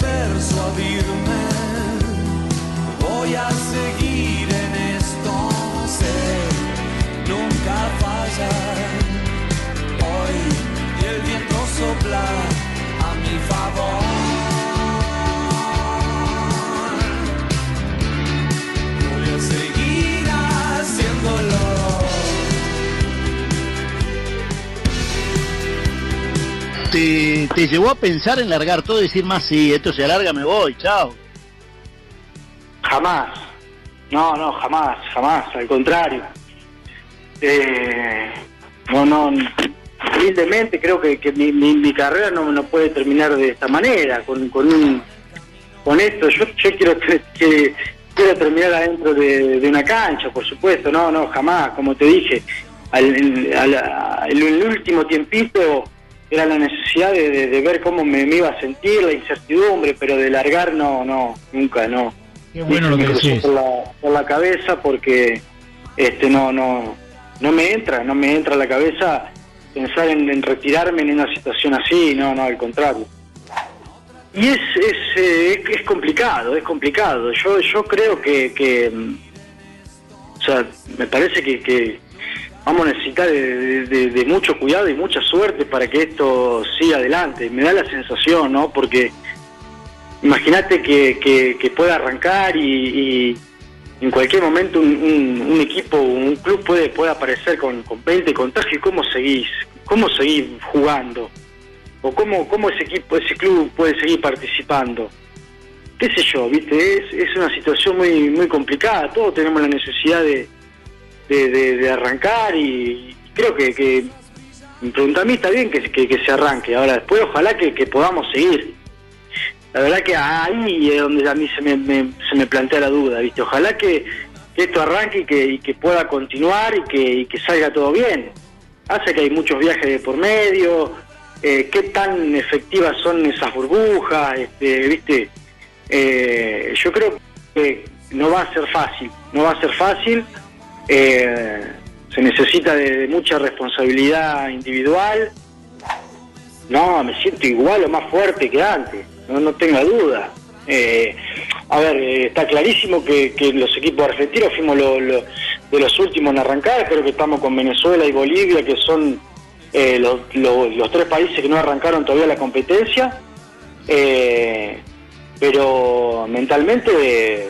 persuadirme, voy a seguir en esto, sé, nunca fallar. Hoy el viento sopla a mi favor. ¿Te, llevó a pensar en largar todo y decir más, sí, esto se alarga, me voy, chao? Jamás. No, no, jamás, jamás, al contrario. Eh, no, no, humildemente creo que, que mi, mi- mi carrera no, no puede terminar de esta manera, con, con, un, con esto. Yo, yo quiero que, quiero terminar adentro de, una cancha, por supuesto, no, no, jamás, como te dije. Al, al- último tiempito era la necesidad de, de- de ver cómo me, me iba a sentir, la incertidumbre, pero de largar no, no, nunca, no. Qué bueno lo que decís. por la, por la cabeza porque este no no no me entra no me entra a la cabeza pensar en, en retirarme en una situación así no no al contrario y es es, eh, es, es complicado es complicado yo yo creo que, que mm, o sea me parece que, que vamos a necesitar de, mucho cuidado y mucha suerte para que esto siga adelante me da la sensación no porque imagínate que, que, que pueda arrancar y, y en cualquier momento un, un- un equipo, un club puede, puede aparecer con, con 20 contagios. ¿Cómo seguís? ¿Cómo seguís jugando? ¿O cómo, cómo ese equipo, ese club puede seguir participando? ¿Qué sé yo? ¿Viste? Es, es una situación muy muy complicada. Todos tenemos la necesidad de, de, arrancar y creo que, que pregunta a mí está bien que, que, se arranque. Ahora después ojalá que, podamos seguir. La verdad que ahí es donde a mí se me, me- se me plantea la duda, ¿viste? Ojalá que, que esto arranque y que, y que pueda continuar y que, y que salga todo bien. Hace que hay muchos viajes de por medio, eh, qué tan efectivas son esas burbujas, este, ¿viste? Eh, yo creo que no va a ser fácil, no va a ser fácil. Eh, se necesita de, mucha responsabilidad individual. No, me siento igual o más fuerte que antes, no, no tenga duda. Eh, a ver, eh, está clarísimo que, que los equipos argentinos fuimos lo- de los últimos en arrancar, creo que estamos con Venezuela y Bolivia, que son eh, los, los- tres países que no arrancaron todavía la competencia. Eh, pero mentalmente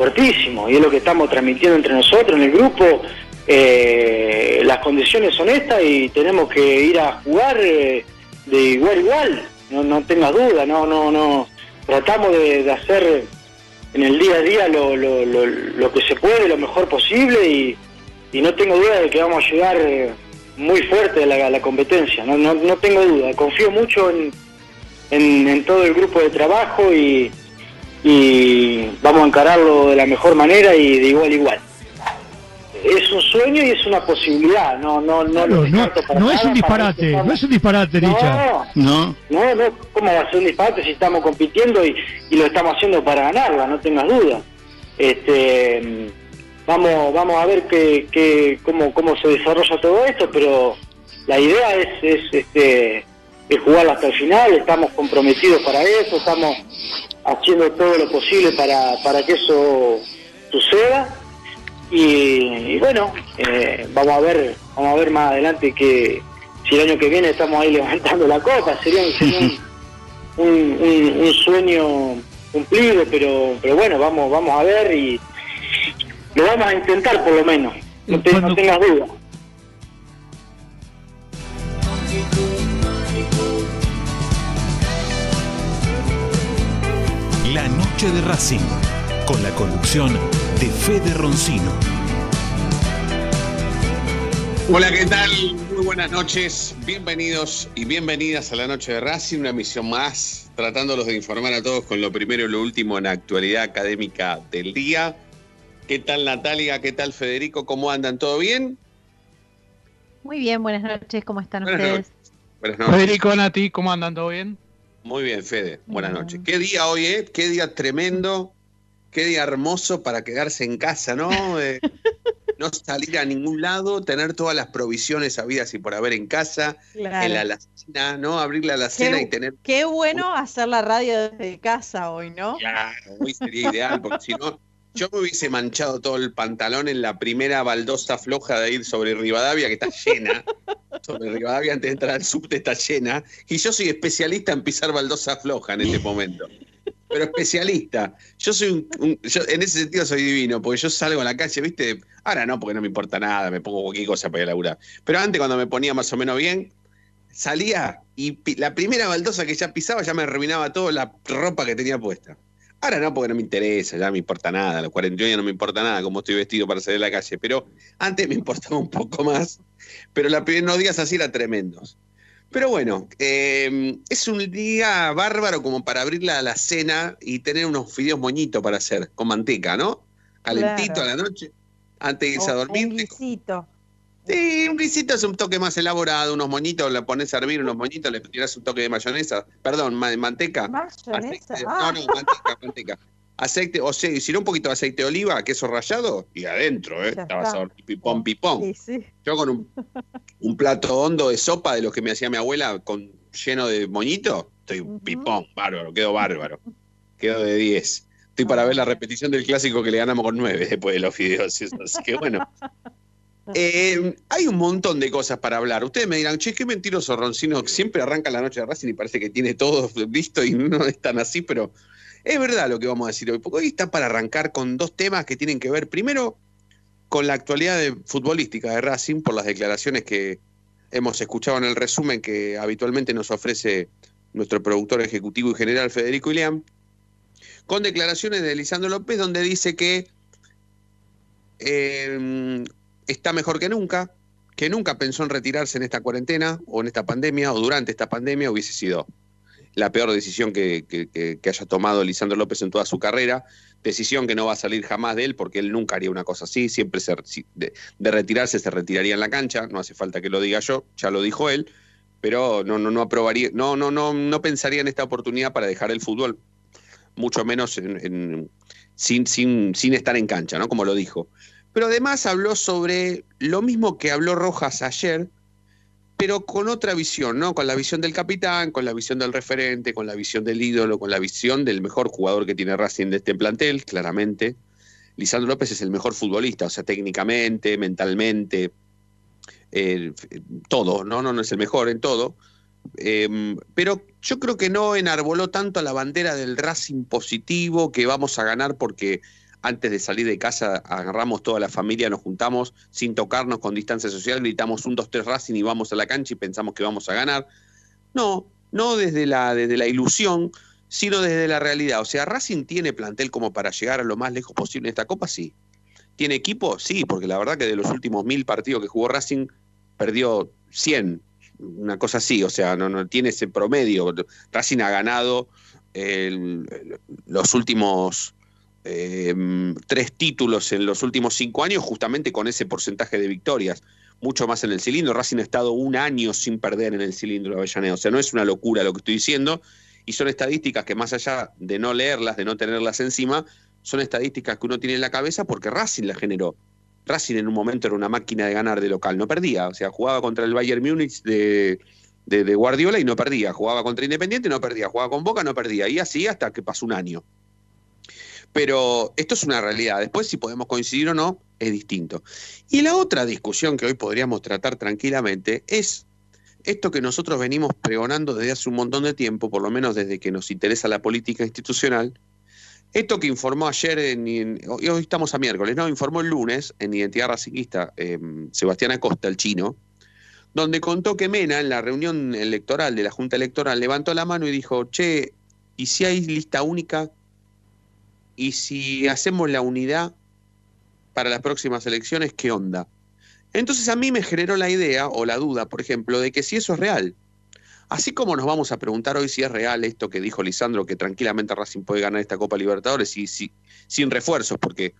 fuertísimo, y es lo que estamos transmitiendo entre nosotros en el grupo. Eh, las condiciones son estas y tenemos que ir a jugar eh, de igual a igual, no, no tengas duda, no, no, no. Tratamos de, hacer en el día a día lo, lo, lo, lo que se puede, lo mejor posible y, y no tengo duda de que vamos a llegar eh, muy fuerte a la, a la competencia, no, no, no tengo duda, confío mucho en, en, en todo el grupo de trabajo y, y vamos a encararlo de la mejor manera y de igual a igual. Es un sueño y es una posibilidad, no, no, no, lo Claro, no, para no es un para disparate, no es un disparate, Licha. No, no, no, ¿cómo va a ser un disparate si estamos compitiendo y, y lo estamos haciendo para ganarla? No tengas duda. Este, vamos, vamos a ver qué, qué, cómo, cómo se desarrolla todo esto, pero la idea es, es, este, es jugar hasta el final, estamos comprometidos para eso, estamos haciendo todo lo posible para, para que eso suceda. Y, y bueno, eh, vamos a ver, vamos a ver más adelante que si el año que viene estamos ahí levantando la copa, sería, un- un, un- un- sueño cumplido, pero, pero bueno, vamos, vamos a ver y lo vamos a intentar por lo menos, no, te- no tengas duda. La noche de Racing, con la conducción de Fede Roncino. Hola, ¿qué tal? Muy buenas noches. Bienvenidos y bienvenidas a la noche de Racing, una emisión más, tratándolos de informar a todos con lo primero y lo último en la actualidad académica del día. ¿Qué tal Natalia? ¿Qué tal Federico? ¿Cómo andan? ¿Todo bien? Muy bien, buenas noches, ¿cómo están Buenas ustedes? noches. Buenas noches. Federico, Nati, ¿cómo andan? ¿Todo bien? Muy bien, Fede. Buenas Bien. noches. Qué día hoy, ¿eh? Qué día tremendo. Qué día hermoso para quedarse en casa, ¿no? Eh, no salir a ningún lado, tener todas las provisiones habidas y por haber en casa, Claro. en la alacena, ¿no? Abrir la alacena Qué- y tener Qué bueno hacer la radio desde casa hoy, ¿no? Claro, hoy sería ideal, porque si no, yo me hubiese manchado todo el pantalón en la primera baldosa floja de ir sobre Rivadavia, que está llena. Sobre Rivadavia, antes de entrar al subte, está llena. Y yo soy especialista en pisar baldosa floja en este momento. Pero especialista. Yo soy un, un- yo en ese sentido soy divino, porque yo salgo a la calle, ¿viste? Ahora no, porque no me importa nada, me pongo cualquier cosa para ir a laburar. Pero antes, cuando me ponía más o menos bien, salía y la primera baldosa que ya pisaba ya me arruinaba toda la ropa que tenía puesta. Ahora no, porque no me interesa, ya me importa nada. A los 41 años no me importa nada cómo estoy vestido para salir a la calle. Pero antes me importaba un poco más. Pero los primeros días así eran tremendos. Pero bueno, eh, es un día bárbaro como para abrir la, la cena y tener unos fideos moñitos para hacer, con manteca, ¿no? Calentito Claro. a la noche, antes de irse a dormir. Un guisito. Sí, un guisito es un toque más elaborado, unos moñitos, le pones a hervir unos moñitos, le tiras un toque de mayonesa, perdón, ma- manteca. Mayonesa. Aceite- ah. No, no, manteca, manteca. Aceite, o sea, si no un poquito de aceite de oliva, queso rallado, y adentro, ¿eh? Ya Estabas a pipón, pipón. Sí, sí. Yo con un, un plato hondo de sopa de los que me hacía mi abuela, con lleno de moñito, estoy pipón, bárbaro, quedo bárbaro. Quedo de 10. Estoy para ver la repetición del clásico que le ganamos con 9 después de los videos. eso, Así que bueno. Eh, hay un montón de cosas para hablar. Ustedes me dirán, che, qué mentiroso Roncino, siempre arranca la noche de Racing y parece que tiene todo listo y no es tan así, pero es verdad lo que vamos a decir hoy, porque hoy está para arrancar con dos temas que tienen que ver, primero, con la actualidad futbolística de Racing, por las declaraciones que hemos escuchado en el resumen que habitualmente nos ofrece nuestro productor ejecutivo y general Federico Ilián, con declaraciones de Lisandro López donde dice que eh, está mejor que nunca, que nunca pensó en retirarse en esta cuarentena o en esta pandemia o durante esta pandemia hubiese sido la peor decisión que, que- haya tomado Lisandro López en toda su carrera, decisión que no va a salir jamás de él porque él nunca haría una cosa así, siempre se- de, de retirarse se retiraría en la cancha, no hace falta que lo diga yo, ya lo dijo él, pero no, no, no aprobaría, no, no, no, no pensaría en esta oportunidad para dejar el fútbol, mucho menos en- en- sin, sin, sin estar en cancha, ¿no? Como lo dijo. Pero además habló sobre lo mismo que habló Rojas ayer, pero con otra visión, ¿no? Con la visión del capitán, con la visión del referente, con la visión del ídolo, con la visión del mejor jugador que tiene Racing de este plantel, claramente. Lisandro López es el mejor futbolista, o sea, técnicamente, mentalmente, eh, todo, ¿no? No, no es el mejor en todo. Eh, pero yo creo que no enarboló tanto la bandera del Racing positivo, que vamos a ganar porque antes de salir de casa agarramos toda la familia, nos juntamos sin tocarnos con distancia social, gritamos un, dos, tres Racing y vamos a la cancha y pensamos que vamos a ganar. No, no desde la, desde la ilusión, sino desde la realidad. O sea, Racing tiene plantel como para llegar a lo más lejos posible en esta Copa, sí. ¿Tiene equipo? Sí, porque la verdad que de los últimos mil partidos que jugó Racing, perdió 100, una cosa así, o sea, no, no tiene ese promedio. Racing ha ganado los últimos eh, tres títulos en los últimos cinco años, justamente con ese porcentaje de victorias, mucho más en el cilindro. Racing ha estado un año sin perder en el cilindro de Avellaneda, o sea, no es una locura lo que estoy diciendo, y son estadísticas que más allá de no leerlas, de no tenerlas encima, son estadísticas que uno tiene en la cabeza porque Racing las generó. Racing en un momento era una máquina de ganar de local, no perdía, o sea, jugaba contra el Bayern Múnich de, de, de Guardiola y no perdía. Jugaba contra Independiente, no perdía. Jugaba con Boca, no perdía. Y así hasta que pasó un año. Pero esto es una realidad. Después, si podemos coincidir o no, es distinto. Y la otra discusión que hoy podríamos tratar tranquilamente es esto que nosotros venimos pregonando desde hace un montón de tiempo, por lo menos desde que nos interesa la política institucional. Esto que informó ayer, en, hoy estamos a miércoles, ¿no? Informó el lunes en Identidad Racinguista eh, Sebastián Acosta, el chino, donde contó que Mena, en la reunión electoral de la Junta Electoral, levantó la mano y dijo, che, ¿y si hay lista única? ¿Y si hacemos la unidad para las próximas elecciones, qué onda? Entonces a mí me generó la idea o la duda, por ejemplo, de que si eso es real. Así como nos vamos a preguntar hoy si es real esto que dijo Lisandro, que tranquilamente Racing puede ganar esta Copa Libertadores y, si- sin refuerzos, porque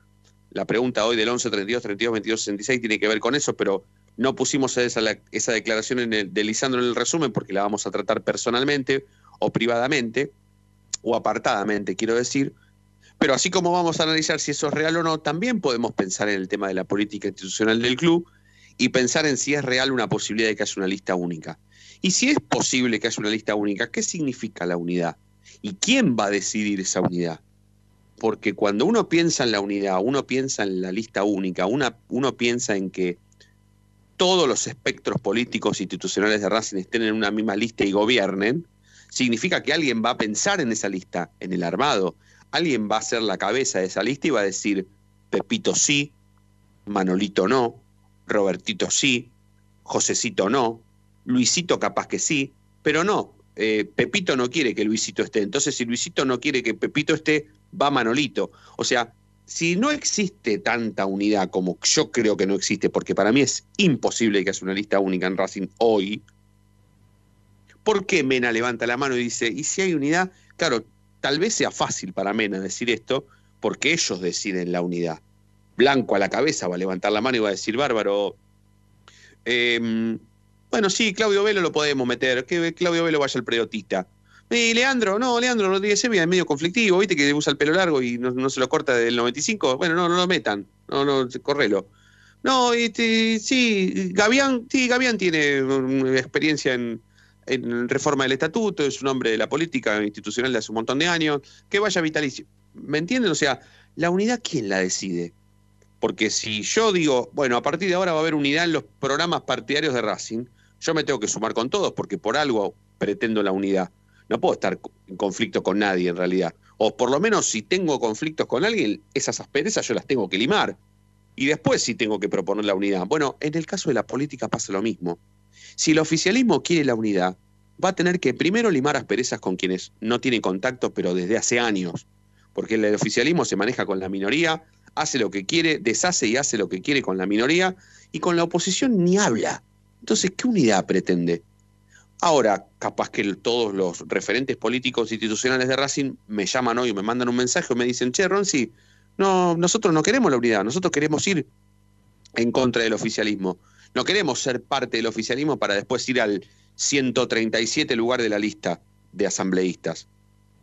la pregunta hoy del 11, 32, 32, 22, 66 tiene que ver con eso, pero no pusimos esa, la- esa declaración en el- de Lisandro en el resumen porque la vamos a tratar personalmente o privadamente o apartadamente, quiero decir. Pero así como vamos a analizar si eso es real o no, también podemos pensar en el tema de la política institucional del club y pensar en si es real una posibilidad de que haya una lista única. Y si es posible que haya una lista única, ¿qué significa la unidad? ¿Y quién va a decidir esa unidad? Porque cuando uno piensa en la unidad, uno piensa en la lista única, uno piensa en que todos los espectros políticos institucionales de Racing estén en una misma lista y gobiernen, significa que alguien va a pensar en esa lista, en el armado. Alguien va a ser la cabeza de esa lista y va a decir, Pepito sí, Manolito no, Robertito sí, Josecito no, Luisito capaz que sí, pero no, eh, Pepito no quiere que Luisito esté. Entonces, si Luisito no quiere que Pepito esté, va Manolito. O sea, si no existe tanta unidad como yo creo que no existe, porque para mí es imposible que haya una lista única en Racing hoy, ¿por qué Mena levanta la mano y dice, ¿y si hay unidad? Claro, tal vez sea fácil para Mena decir esto, porque ellos deciden la unidad. Blanco a la cabeza va a levantar la mano y va a decir, bárbaro, eh, bueno, sí, Claudio Velo lo podemos meter, que Claudio Velo vaya al periodista. Y Leandro, no, Leandro Rodríguez Sevilla es medio conflictivo, viste que usa el pelo largo y no, no se lo corta del 95. Bueno, no, no lo metan, no, no, correlo. No, este, sí, Gavián, sí, Gavián tiene mm, experiencia en, en reforma del estatuto, es un hombre de la política institucional de hace un montón de años, que vaya vitalicio. ¿Me entienden? O sea, la unidad, ¿quién la decide? Porque si yo digo, bueno, a partir de ahora va a haber unidad en los programas partidarios de Racing, yo me tengo que sumar con todos, porque por algo pretendo la unidad. No puedo estar en conflicto con nadie en realidad. O por lo menos si tengo conflictos con alguien, esas asperezas yo las tengo que limar. Y después sí tengo que proponer la unidad. Bueno, en el caso de la política pasa lo mismo. Si el oficialismo quiere la unidad, va a tener que primero limar asperezas con quienes no tienen contacto, pero desde hace años. Porque el oficialismo se maneja con la minoría, hace lo que quiere, deshace y hace lo que quiere con la minoría, y con la oposición ni habla. Entonces, ¿qué unidad pretende? Ahora, capaz que todos los referentes políticos institucionales de Racing me llaman hoy, me mandan un mensaje o me dicen, che, Ronzi, no, nosotros no queremos la unidad, nosotros queremos ir en contra del oficialismo. No queremos ser parte del oficialismo para después ir al 137 lugar de la lista de asambleístas.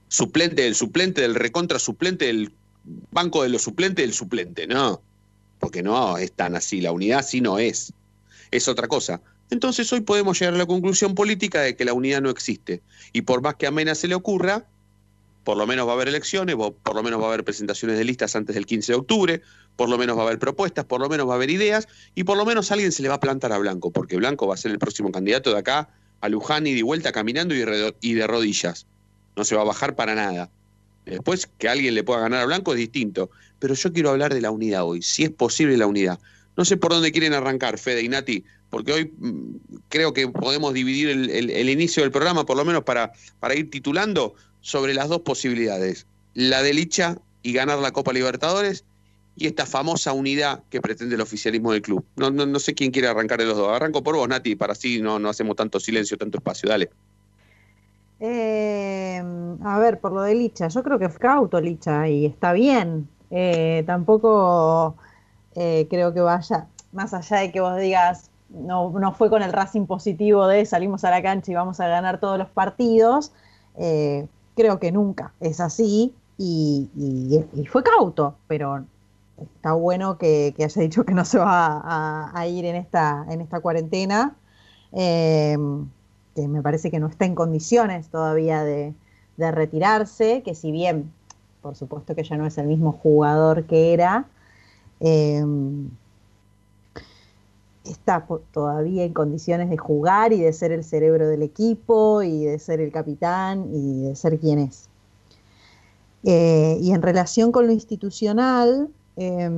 Suplente del suplente, del recontra suplente, del banco de los suplentes del suplente. No, porque no es tan así, la unidad sí no es. Es otra cosa. Entonces hoy podemos llegar a la conclusión política de que la unidad no existe. Y por más que a Mena se le ocurra, por lo menos va a haber elecciones, por lo menos va a haber presentaciones de listas antes del 15 de octubre, por lo menos va a haber propuestas, por lo menos va a haber ideas, y por lo menos alguien se le va a plantar a Blanco, porque Blanco va a ser el próximo candidato de acá a Luján y de vuelta caminando y de, rodillas. No se va a bajar para nada. Después que alguien le pueda ganar a Blanco es distinto. Pero yo quiero hablar de la unidad hoy, si es posible la unidad. No sé por dónde quieren arrancar, Fede y Nati, porque hoy mm, creo que podemos dividir el, inicio del programa, por lo menos para ir titulando, sobre las dos posibilidades. La de Licha y ganar la Copa Libertadores y esta famosa unidad que pretende el oficialismo del club. No, no, no sé quién quiere arrancar de los dos. Arranco por vos, Nati, para así no, no hacemos tanto silencio, tanto espacio. Dale. Eh, a ver, por lo de Licha, yo creo que fue cauto Licha y está bien. Eh, tampoco eh, creo que vaya, más allá de que vos digas, no, no fue con el Racing positivo de salimos a la cancha y vamos a ganar todos los partidos. Creo que nunca es así y, fue cauto, pero está bueno que, haya dicho que no se va a, ir en esta, en esta cuarentena. Eh, que me parece que no está en condiciones todavía de, retirarse, que si bien, por supuesto que ya no es el mismo jugador que era, eh, está todavía en condiciones de jugar y de ser el cerebro del equipo y de ser el capitán y de ser quien es. Eh, y en relación con lo institucional, eh,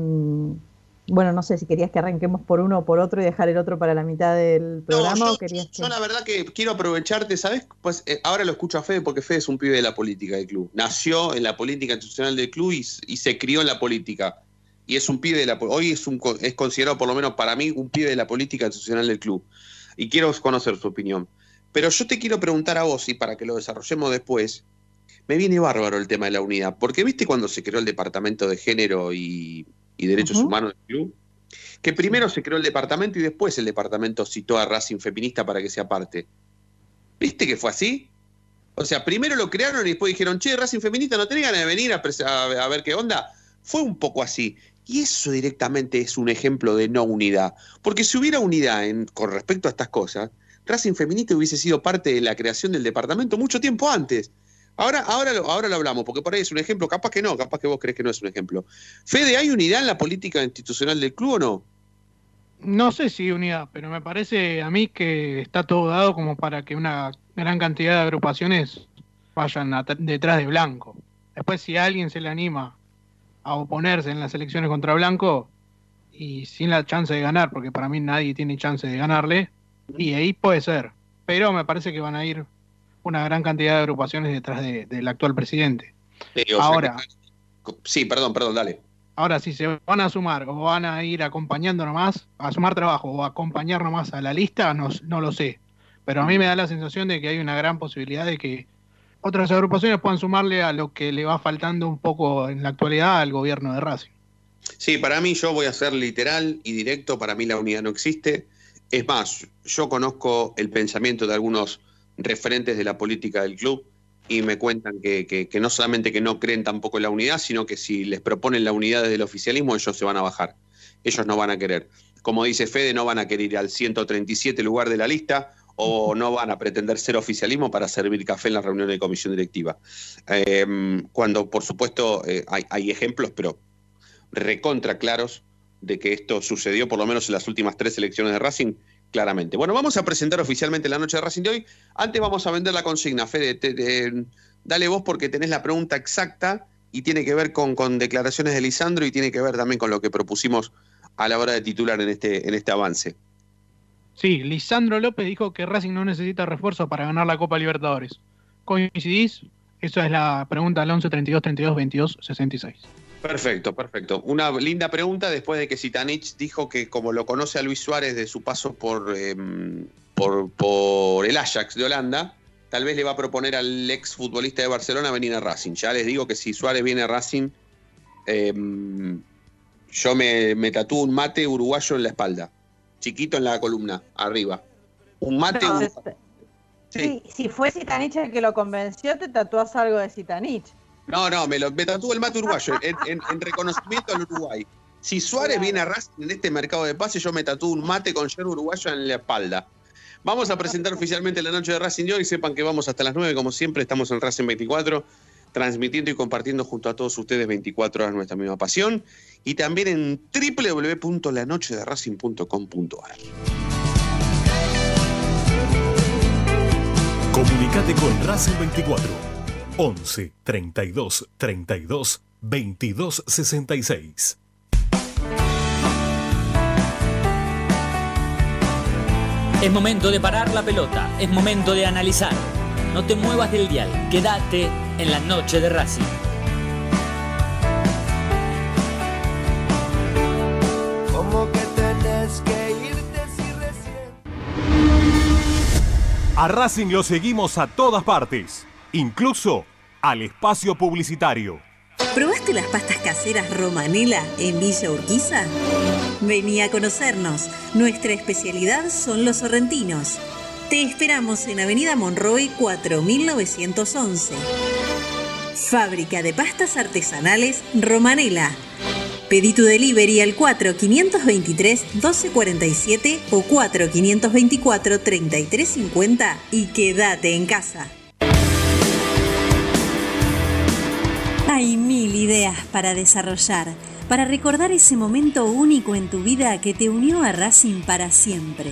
bueno, no sé si querías que arranquemos por uno o por otro y dejar el otro para la mitad del programa yo, o querías yo que... la verdad que quiero aprovecharte, ¿sabes? Pues eh, ahora lo escucho a Fede porque Fede es un pibe de la política del club. Nació en la política institucional del club y, y se crió en la política. Y es un pibe de la hoy es un es considerado por lo menos para mí un pibe de la política institucional del club. Y quiero conocer su opinión. Pero yo te quiero preguntar a vos y para que lo desarrollemos después, me viene bárbaro el tema de la unidad, porque viste cuando se creó el departamento de género y, y derechos humanos del club, que primero se creó el departamento y después el departamento citó a Racing Feminista para que sea parte. ¿Viste que fue así? O sea, primero lo crearon y después dijeron, che, Racing Feminista, ¿no tenía ganas de venir a, pres- a- a ver qué onda? Fue un poco así. Y eso directamente es un ejemplo de no unidad. Porque si hubiera unidad en- con respecto a estas cosas, Racing Feminista hubiese sido parte de la creación del departamento mucho tiempo antes. Ahora, ahora, ahora lo hablamos, porque por ahí es un ejemplo, capaz que no, capaz que vos crees que no es un ejemplo. Fede, ¿hay unidad en la política institucional del club o no? No sé si unidad, pero me parece a mí que está todo dado como para que una gran cantidad de agrupaciones vayan detrás de Blanco. Después, si alguien se le anima a oponerse en las elecciones contra Blanco y sin la chance de ganar, porque para mí nadie tiene chance de ganarle, y ahí puede ser. Pero me parece que van a ir una gran cantidad de agrupaciones detrás de- del actual presidente. Sea Ahora. sí, perdón, perdón, dale. Ahora, si se van a sumar o van a ir acompañando nomás, a sumar trabajo o a acompañar nomás a la lista, no, no lo sé. Pero a mí me da la sensación de que hay una gran posibilidad de que otras agrupaciones puedan sumarle a lo que le va faltando un poco en la actualidad al gobierno de Racing. Sí, para mí yo voy a ser literal y directo, para mí la unidad no existe. Es más, yo conozco el pensamiento de algunos referentes de la política del club y me cuentan que, que- no solamente que no creen tampoco en la unidad, sino que si les proponen la unidad desde el oficialismo, ellos se van a bajar. Ellos no van a querer. Como dice Fede, no van a querer ir al 137 lugar de la lista o no van a pretender ser oficialismo para servir café en la reunión de comisión directiva. Eh, cuando, por supuesto, eh, hay, hay ejemplos, pero recontra claros de que esto sucedió por lo menos en las últimas tres elecciones de Racing, claramente. Bueno, vamos a presentar oficialmente la noche de Racing de hoy. Antes vamos a vender la consigna. Fede, te- dale vos porque tenés la pregunta exacta y tiene que ver con, con declaraciones de Lisandro y tiene que ver también con lo que propusimos a la hora de titular en este, en este avance. Sí, Lisandro López dijo que Racing no necesita refuerzo para ganar la Copa Libertadores. ¿Coincidís? Esa es la pregunta al 11 32 32 22 66. Perfecto, perfecto. Una linda pregunta después de que Sitanich dijo que como lo conoce a Luis Suárez de su paso por, eh, por, por el Ajax de Holanda, tal vez le va a proponer al ex futbolista de Barcelona venir a Racing. Ya les digo que si Suárez viene a Racing, eh, yo me, me tatúo un mate uruguayo en la espalda, chiquito en la columna, arriba. Un mate No, uruguayo. es- Sí. si, si fue Zitanich el que lo convenció, te tatuás algo de Zitanich. No, no, me, lo, me tatúo el mate uruguayo en, en- en reconocimiento al Uruguay. Si Suárez Claro. viene a Racing en este mercado de pases, yo me tatúo un mate con yerba uruguayo en la espalda. Vamos a presentar oficialmente la noche de Racing de hoy. Sepan que vamos hasta las 9, como siempre. Estamos en Racing 24, transmitiendo y compartiendo junto a todos ustedes 24 horas nuestra misma pasión. Y también en www.lanochederacing.com.ar. Comunicate con Racing 24 11 32 32 22 66. Es momento de parar la pelota, es momento de analizar. No te muevas del dial, quédate en la noche de Racing. Como que tenés que irte si recién. A Racing lo seguimos a todas partes, incluso al espacio publicitario. ¿Probaste las pastas caseras Romanela en Villa Urquiza? Vení a conocernos. Nuestra especialidad son los sorrentinos. Te esperamos en Avenida Monroy 4911. Fábrica de pastas artesanales Romanela. Pedí tu delivery al 4523-1247 o 4524-3350 y quédate en casa. Hay mil ideas para desarrollar, para recordar ese momento único en tu vida que te unió a Racing para siempre.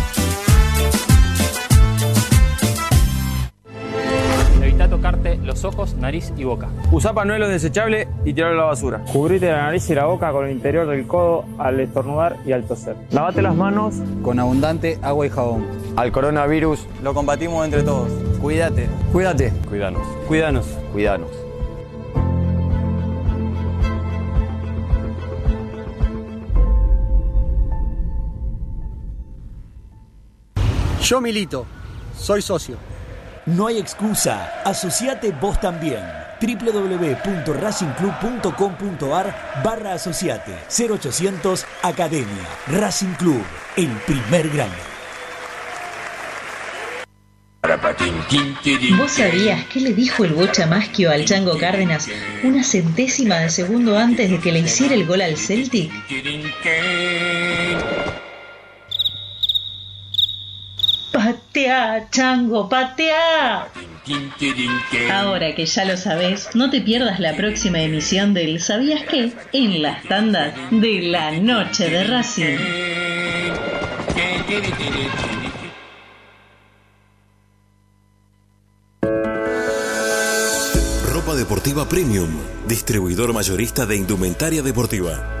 Los ojos, nariz y boca. Usa panuelo desechable y tirarlo a la basura. Cubrite la nariz y la boca con el interior del codo al estornudar y al toser. Lavate las manos con abundante agua y jabón. Al coronavirus lo combatimos entre todos. Cuídate. Cuídate. Cuídanos. Cuídanos. Cuídanos. Yo milito. Soy socio. No hay excusa. Asociate vos también. www.racingclub.com.ar barra asociate 0800 Academia Racing Club, el primer grande. ¿Vos sabías qué le dijo el Bocha Maschio al Chango Cárdenas una centésima de segundo antes de que le hiciera el gol al Celtic? ¡Patea, Chango, patea! Ahora que ya lo sabes, no te pierdas la próxima emisión del ¿Sabías qué? en las tandas de la noche de Racing. Ropa Deportiva Premium, distribuidor mayorista de indumentaria deportiva.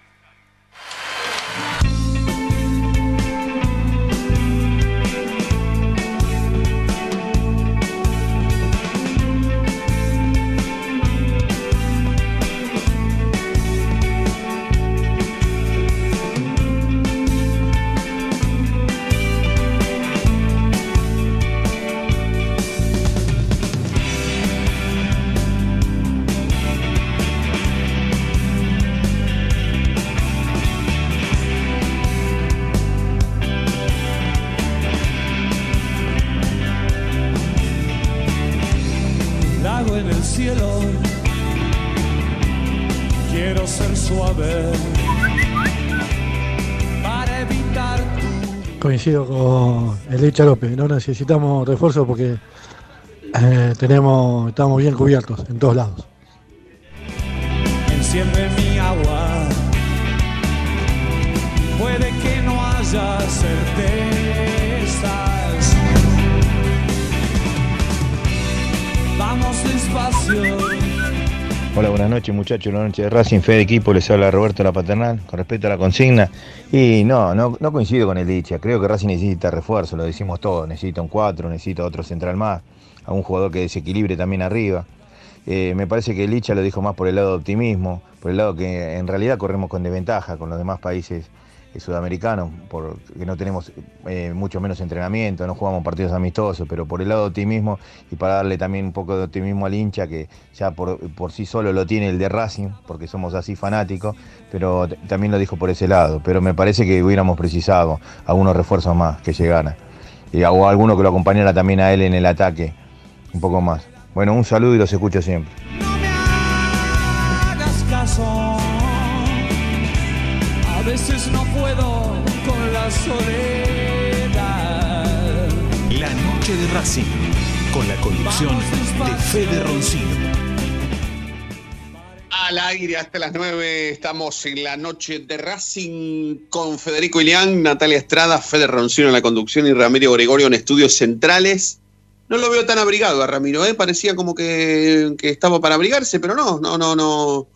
Coincido con el Licha López, no necesitamos refuerzo porque eh, tenemos, estamos bien cubiertos en todos lados. enciende mi agua. Puede que no haya certezas. Hola, buenas noches muchachos, la noche de Racing, fe de equipo, les habla Roberto La Paternal, con respecto a la consigna. Y no, no, no coincido con el Licha, creo que Racing necesita refuerzo, lo decimos todos, necesita un 4, necesita otro central más, a un jugador que desequilibre también arriba. Eh, me parece que Licha lo dijo más por el lado de optimismo, por el lado que en realidad corremos con desventaja con los demás países sudamericanos, porque no tenemos eh, mucho menos entrenamiento, no jugamos partidos amistosos, pero por el lado de optimismo y para darle también un poco de optimismo al hincha, que ya por, por sí solo lo tiene el de Racing, porque somos así fanáticos, pero también lo dijo por ese lado, pero me parece que hubiéramos precisado algunos refuerzos más que llegaran, y, o alguno que lo acompañara también a él en el ataque, un poco más. Bueno, un saludo y los escucho siempre. Veces no puedo con la soledad. La noche de Racing, con la conducción de Fede Roncino. Al aire hasta las 9 estamos en la noche de Racing con Federico Ilián, Natalia Estrada, Fede Roncino en la conducción y Ramiro Gregorio en estudios centrales. No lo veo tan abrigado a Ramiro, ¿eh? parecía como que, que estaba para abrigarse, pero no, no, no, no,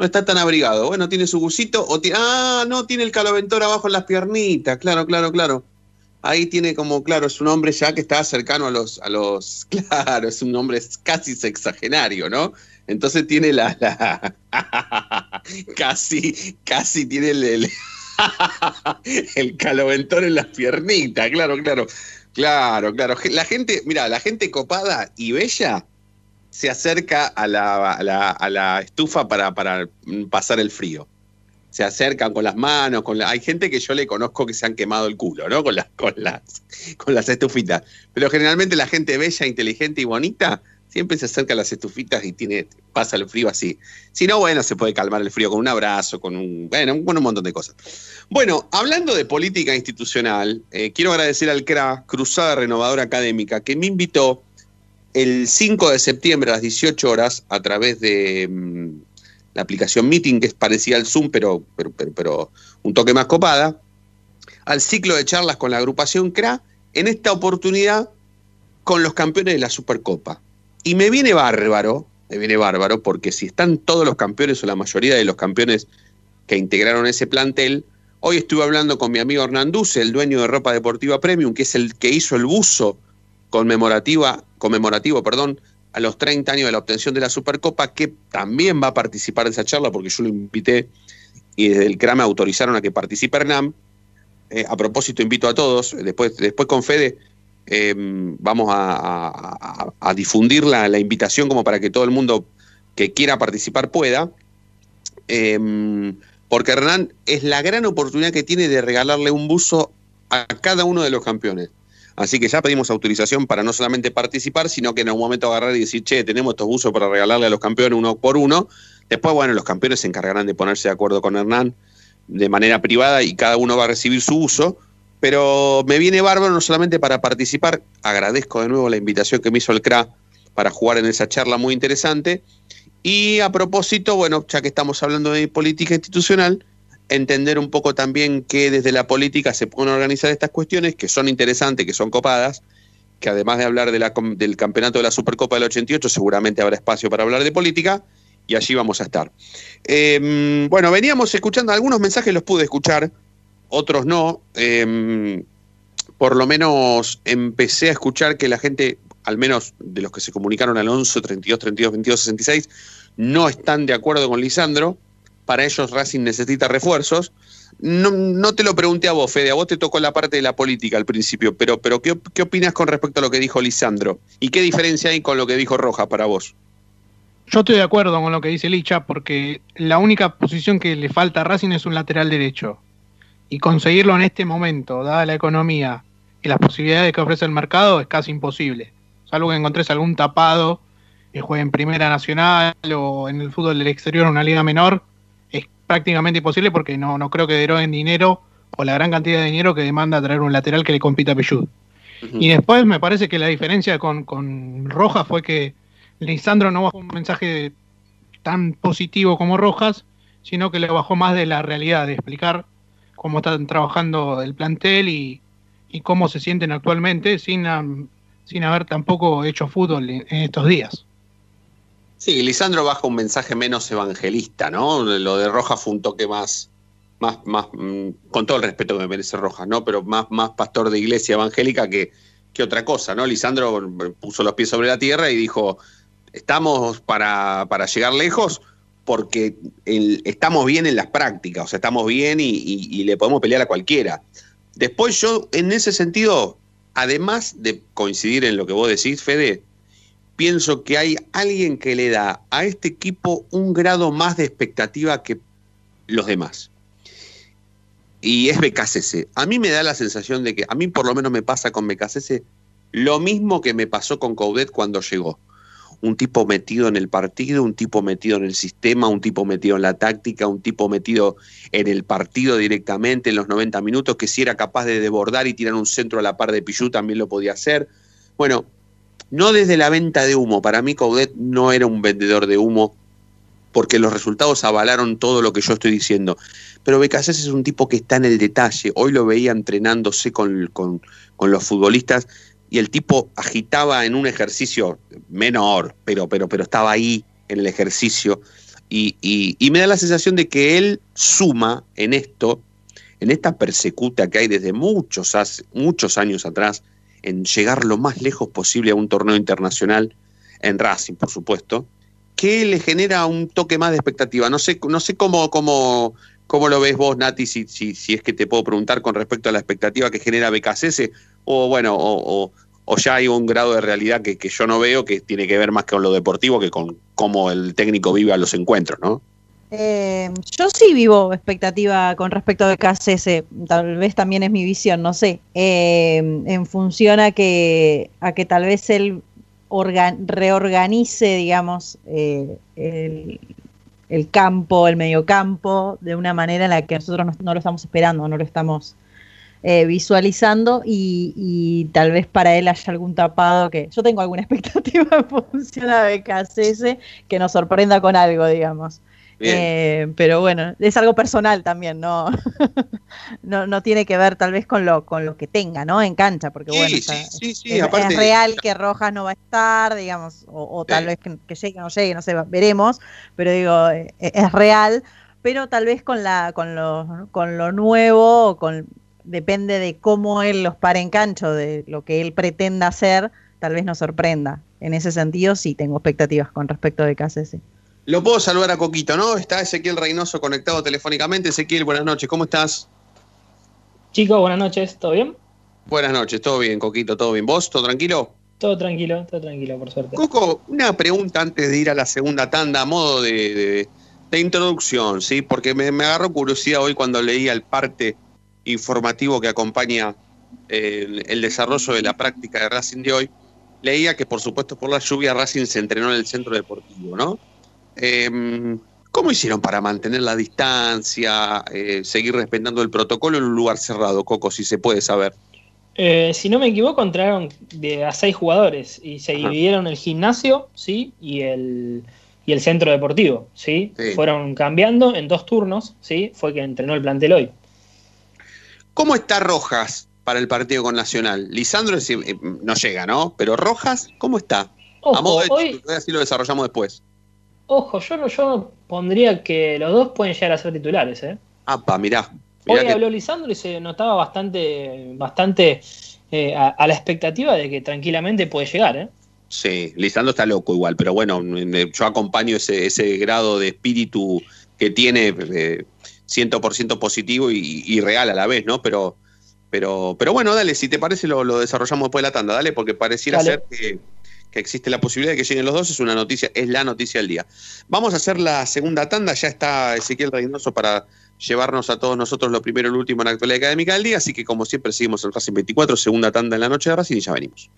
no está tan abrigado. Bueno, tiene su busito, o ah, no, tiene el caloventor abajo en las piernitas, claro, claro, claro. Ahí tiene como, claro, es un hombre ya que está cercano a los, a los, claro, es un hombre casi sexagenario, ¿no? Entonces tiene la, la- casi, casi tiene el, el, el caloventor en las piernitas, claro, claro, claro, claro. La gente, mira, la gente copada y bella se acerca a la, a la, a la estufa para, para pasar el frío. Se acercan con las manos, con la- hay gente que yo le conozco que se han quemado el culo, ¿no? Con las, con las, con las estufitas. Pero generalmente la gente bella, inteligente y bonita siempre se acerca a las estufitas y tiene, pasa el frío así. Si no, bueno, se puede calmar el frío con un abrazo, con un, bueno, con un montón de cosas. Bueno, hablando de política institucional, eh, quiero agradecer al CRA, Cruzada Renovadora Académica, que me invitó el 5 de septiembre a las 18 horas a través de mm, la aplicación Meeting, que es parecida al Zoom, pero, pero, pero, un toque más copada, al ciclo de charlas con la agrupación CRA, en esta oportunidad con los campeones de la Supercopa. Y me viene bárbaro, me viene bárbaro, porque si están todos los campeones o la mayoría de los campeones que integraron ese plantel, hoy estuve hablando con mi amigo Hernán Duce, el dueño de Ropa Deportiva Premium, que es el que hizo el buzo conmemorativa, conmemorativo perdón, a los 30 años de la obtención de la Supercopa, que también va a participar de esa charla, porque yo lo invité y desde el CRA me autorizaron a que participe Hernán. Eh, a propósito, invito a todos, después, después con Fede, eh, vamos a, a- difundir la, invitación como para que todo el mundo que quiera participar pueda. Eh, porque Hernán es la gran oportunidad que tiene de regalarle un buzo a cada uno de los campeones. Así que ya pedimos autorización para no solamente participar, sino que en algún momento agarrar y decir, che, tenemos estos buzos para regalarle a los campeones uno por uno. Después, bueno, los campeones se encargarán de ponerse de acuerdo con Hernán de manera privada y cada uno va a recibir su uso. Pero me viene bárbaro no solamente para participar, agradezco de nuevo la invitación que me hizo el CRA para jugar en esa charla muy interesante. Y a propósito, bueno, ya que estamos hablando de política institucional, entender un poco también que desde la política se pueden organizar estas cuestiones que son interesantes, que son copadas, que además de hablar del campeonato de la Supercopa del 88, seguramente habrá espacio para hablar de política y allí vamos a estar. Eh, bueno, veníamos escuchando algunos mensajes, los pude escuchar, otros no. Eh, por lo menos empecé a escuchar que la gente, al menos de los que se comunicaron al 11, 32, 32, 22, 66, no están de acuerdo con Lisandro. Para ellos Racing necesita refuerzos. No, no te lo pregunté a vos, Fede, a vos te tocó la parte de la política al principio, pero, pero ¿qué, qué opinas con respecto a lo que dijo Lisandro? ¿Y qué diferencia hay con lo que dijo Roja para vos? Yo estoy de acuerdo con lo que dice Licha, porque la única posición que le falta a Racing es un lateral derecho. Y conseguirlo en este momento, dada la economía y las posibilidades que ofrece el mercado, es casi imposible. Salvo que encontres algún tapado que juegue en Primera Nacional o en el fútbol del exterior, una liga menor, prácticamente imposible porque no, no creo que deroguen dinero o la gran cantidad de dinero que demanda traer un lateral que le compita a Peyud. Y después me parece que la diferencia con, con Rojas fue que Lisandro no bajó un mensaje tan positivo como Rojas, sino que le bajó más de la realidad, de explicar cómo están trabajando el plantel y, y cómo se sienten actualmente sin, sin haber tampoco hecho fútbol en estos días. Sí, Lisandro baja un mensaje menos evangelista, ¿no? Lo de Rojas fue un toque más, más, más, mm, con todo el respeto que me merece Rojas, ¿no? Pero más, más pastor de iglesia evangélica que, que otra cosa, ¿no? Lisandro mm, puso los pies sobre la tierra y dijo, estamos para, para llegar lejos porque estamos bien en las prácticas, o sea, estamos bien y, y- y le podemos pelear a cualquiera. Después yo, en ese sentido, además de coincidir en lo que vos decís, Fede, pienso que hay alguien que le da a este equipo un grado más de expectativa que los demás. Y es BKCC. A mí me da la sensación de que, a mí por lo menos me pasa con BKCC lo mismo que me pasó con Coudet cuando llegó. un tipo metido en el partido, un tipo metido en el sistema, un tipo metido en la táctica, un tipo metido en el partido directamente en los 90 minutos, que si era capaz de desbordar y tirar un centro a la par de Pichu también lo podía hacer. Bueno, no desde la venta de humo, para mí Coudet no era un vendedor de humo, porque los resultados avalaron todo lo que yo estoy diciendo. Pero Becasés es un tipo que está en el detalle. Hoy lo veía entrenándose con, con, los futbolistas y el tipo agitaba en un ejercicio menor, pero, pero, pero estaba ahí en el ejercicio. Y, y, y, me da la sensación de que él suma en esto, en esta persecuta que hay desde muchos, muchos años atrás, en llegar lo más lejos posible a un torneo internacional, en Racing, por supuesto, que le genera un toque más de expectativa. No sé, no sé cómo, cómo, cómo lo ves vos, Nati, si, si, si es que te puedo preguntar con respecto a la expectativa que genera BKCS, o bueno, o, ya hay un grado de realidad que, que, yo no veo que tiene que ver más con lo deportivo que con cómo el técnico vive a los encuentros, ¿no? Eh, yo sí vivo expectativa con respecto a BKCS, tal vez también es mi visión, no sé, eh, en función a que, a que tal vez él organ, reorganice, digamos, eh, el, el, campo, el mediocampo, de una manera en la que nosotros no, no lo estamos esperando, no lo estamos eh, visualizando y, y, tal vez para él haya algún tapado que yo tengo alguna expectativa en función a BKCS que nos sorprenda con algo, digamos. Eh, pero bueno, es algo personal también, no, no, no tiene que ver tal vez con lo, con lo que tenga, ¿no? En cancha, porque sí, bueno, sí, es, sí, sí, es, aparte, es, real que Rojas no va a estar, digamos, o, o tal vez que, que, llegue o no llegue, no sé, veremos, pero digo, es, es real, pero tal vez con la, con lo, con lo nuevo, con depende de cómo él los pare en cancha, de lo que él pretenda hacer, tal vez nos sorprenda. En ese sentido, sí tengo expectativas con respecto de KCS. Lo puedo saludar a Coquito, ¿no? Está Ezequiel Reynoso conectado telefónicamente. Ezequiel, buenas noches, ¿cómo estás? Chicos, buenas noches, ¿todo bien? Buenas noches, todo bien, Coquito, todo bien. ¿Vos, todo tranquilo? Todo tranquilo, todo tranquilo, por suerte. Coco, una pregunta antes de ir a la segunda tanda, a modo de, de, de introducción, ¿sí? Porque me, me, agarró curiosidad hoy cuando leía el parte informativo que acompaña eh, el, el desarrollo de la práctica de Racing de hoy. Leía que, por supuesto, por la lluvia, Racing se entrenó en el centro deportivo, ¿no? Eh, ¿Cómo hicieron para mantener la distancia, eh, seguir respetando el protocolo en un lugar cerrado, Coco, si se puede saber? Eh, si no me equivoco, entraron de a seis jugadores y se Ajá. dividieron el gimnasio, ¿sí? Y el, y el centro deportivo, ¿sí? sí. Fueron cambiando en dos turnos, ¿sí? Fue que entrenó el plantel hoy. ¿Cómo está Rojas para el partido con Nacional? Lisandro eh, no llega, ¿no? Pero Rojas, ¿cómo está? Ojo, a modo de hoy... así lo desarrollamos después. Ojo, yo no, yo pondría que los dos pueden llegar a ser titulares, ¿eh? Apa, mirá. mirá Hoy que... habló Lisandro y se notaba bastante, bastante eh, a, a, la expectativa de que tranquilamente puede llegar, ¿eh? Sí, Lisandro está loco igual, pero bueno, yo acompaño ese, ese grado de espíritu que tiene eh, 100% positivo y, y, real a la vez, ¿no? Pero, pero, pero bueno, dale, si te parece lo, lo desarrollamos después de la tanda, dale, porque pareciera dale. ser que que existe la posibilidad de que lleguen los dos, es una noticia, es la noticia del día. Vamos a hacer la segunda tanda, ya está Ezequiel Reynoso para llevarnos a todos nosotros lo primero y lo último en la actualidad académica del día, así que como siempre seguimos el Racing 24, segunda tanda en la noche de Racing y ya venimos.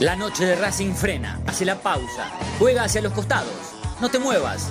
La noche de Racing frena, hace la pausa, juega hacia los costados. No te muevas,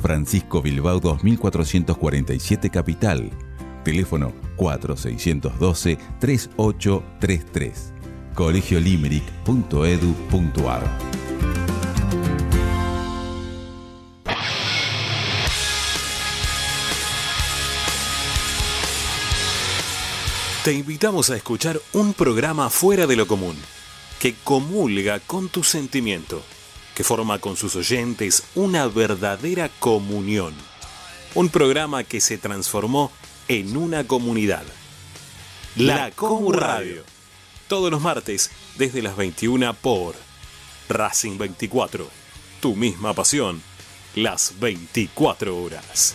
Francisco Bilbao 2447 Capital. Teléfono 4612-3833. colegiolimeric.edu.ar Te invitamos a escuchar un programa fuera de lo común, que comulga con tu sentimiento, que forma con sus oyentes una verdadera comunión un programa que se transformó en una comunidad. La Comu Radio. Todos los martes desde las 21 por Racing 24. Tu misma pasión. Las 24 horas.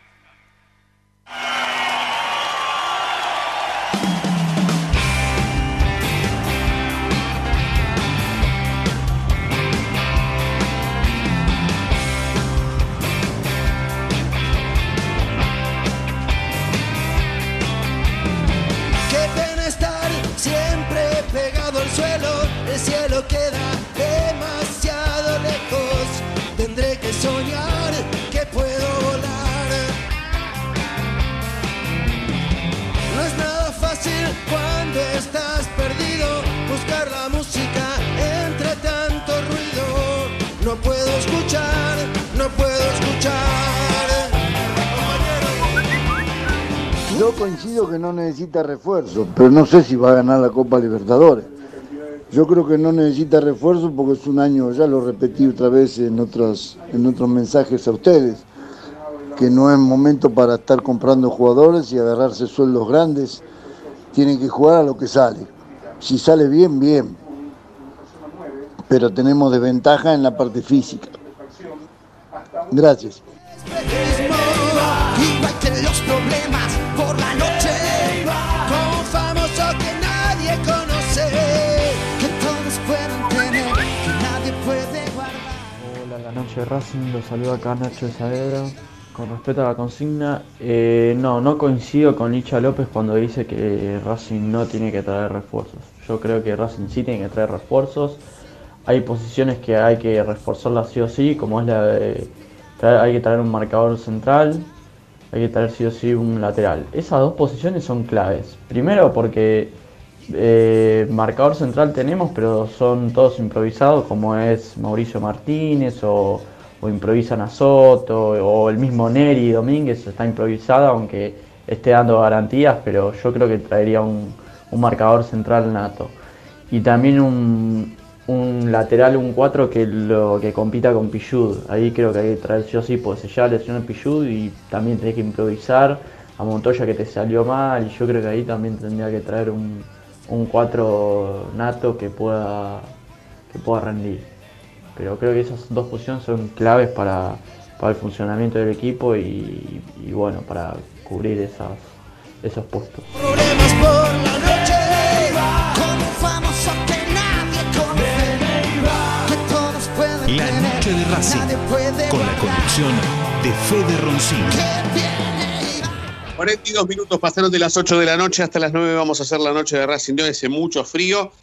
Yo coincido que no necesita refuerzo, pero no sé si va a ganar la Copa Libertadores. Yo creo que no necesita refuerzo porque es un año, ya lo repetí otra vez en otros, en otros mensajes a ustedes, que no es momento para estar comprando jugadores y agarrarse sueldos grandes. Tienen que jugar a lo que sale. Si sale bien, bien. Pero tenemos desventaja en la parte física. Gracias. Hola, la noche de Racing, los saluda acá Nacho de Saavedra. Con respecto a la consigna, eh, no, no coincido con Licha López cuando dice que Racing no tiene que traer refuerzos. Yo creo que Racing sí tiene que traer refuerzos. Hay posiciones que hay que reforzarlas sí o sí, como es la de hay que traer un marcador central, hay que traer sí o sí un lateral. Esas dos posiciones son claves. Primero porque eh, marcador central tenemos, pero son todos improvisados, como es Mauricio Martínez o, o improvisan a Soto, o el mismo Neri Domínguez está improvisado, aunque esté dando garantías, pero yo creo que traería un marcador central nato. Y también un, un lateral, un 4 que lo que compita con Pillud. Ahí creo que hay que traer sí o sí, pues ya lesionó Pillud y también tenés que improvisar a Montoya que te salió mal y yo creo que ahí también tendría que traer un, un 4 nato que pueda, que pueda rendir. Pero creo que esas dos posiciones son claves para, para el funcionamiento del equipo y, bueno, para cubrir esos puestos. Problemas por la noche, La noche de Racing, con la conducción de Fede Roncino. 42 minutos pasaron de las 8 de la noche hasta las 9 vamos a hacer la noche de Racing de hoy, hace mucho frío.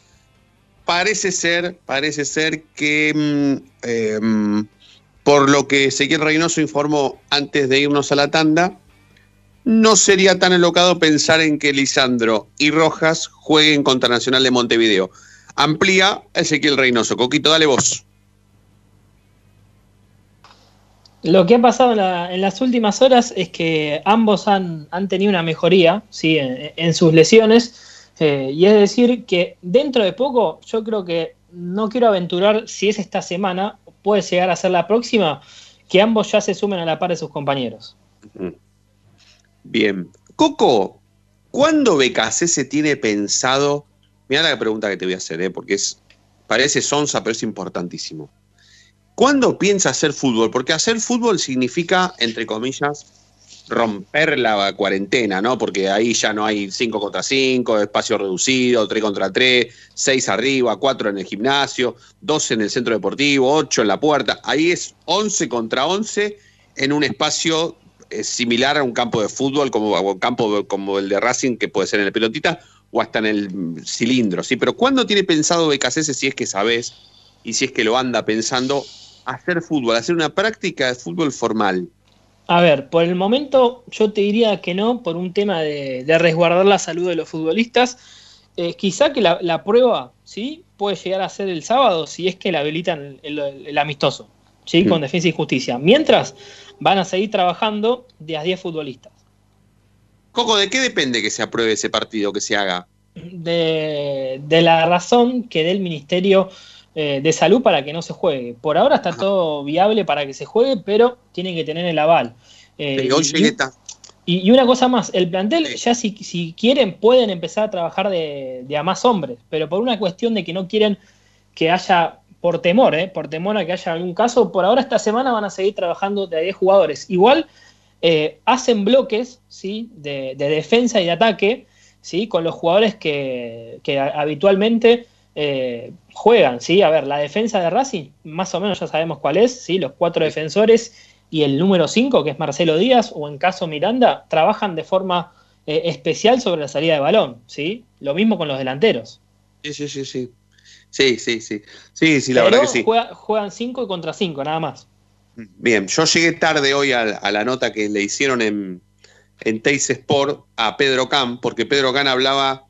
Parece ser, parece ser que mm, eh, mm, por lo que Ezequiel Reynoso informó antes de irnos a la tanda, no sería tan alocado pensar en que Lisandro y Rojas jueguen contra Nacional de Montevideo. Amplía Ezequiel Reynoso. Coquito, dale vos. Lo que ha pasado en, la- en las últimas horas es que ambos han, han tenido una mejoría ¿sí? en, sus lesiones. eh, y es decir, que dentro de poco, yo creo que no quiero aventurar si es esta semana, puede llegar a ser la próxima, que ambos ya se sumen a la par de sus compañeros. Bien. Coco, ¿cuándo se tiene pensado? Mira la pregunta que te voy a hacer, ¿eh? porque es, parece sonsa, pero es importantísimo. ¿Cuándo piensa hacer fútbol? Porque hacer fútbol significa, entre comillas, romper la cuarentena, ¿no? Porque ahí ya no hay 5 contra 5, espacio reducido, 3 contra 3, 6 arriba, 4 en el gimnasio, 12 en el centro deportivo, 8 en la puerta. Ahí es 11 contra 11 en un espacio eh, similar a un campo de fútbol, como un campo como el de Racing, que puede ser en el pelotita o hasta en el cilindro, ¿sí? Pero ¿cuándo tiene pensado Becasese, si es que sabes y si es que lo anda pensando, hacer fútbol, hacer una práctica de fútbol formal? A ver, por el momento yo te diría que no, por un tema de, de resguardar la salud de los futbolistas. Eh, quizá que la, la prueba, ¿sí? Puede llegar a ser el sábado si es que la habilitan el, el- el amistoso, ¿sí? Con Defensa y Justicia. Mientras, van a seguir trabajando de a 10 futbolistas. Coco, ¿de qué depende que se apruebe ese partido, que se haga? De, de la razón que dé el Ministerio eh, de Salud para que no se juegue. Por ahora está todo viable para que se juegue, pero tienen que tener el aval. Eh, y- Y, y una cosa más, el plantel ya si, si quieren pueden empezar a trabajar de, de a más hombres, pero por una cuestión de que no quieren que haya, por temor, ¿eh? por temor a que haya algún caso, por ahora esta semana van a seguir trabajando de a 10 jugadores. Igual eh, hacen bloques ¿sí? de, de defensa y de ataque ¿sí? con los jugadores que, que habitualmente eh, juegan. ¿sí? A ver, la defensa de Racing, más o menos ya sabemos cuál es, ¿sí? los cuatro defensores y el número 5, que es Marcelo Díaz, o en caso Miranda, trabajan de forma eh, especial sobre la salida de balón. ¿sí? Lo mismo con los delanteros. Sí, sí, sí, sí. Sí, sí, sí. Sí, sí, la Pero verdad que sí. juega- juegan 5 y contra 5, nada más. Bien, yo llegué tarde hoy a, a la nota que le hicieron en, en Teis Sport a Pedro Can, porque Pedro Can hablaba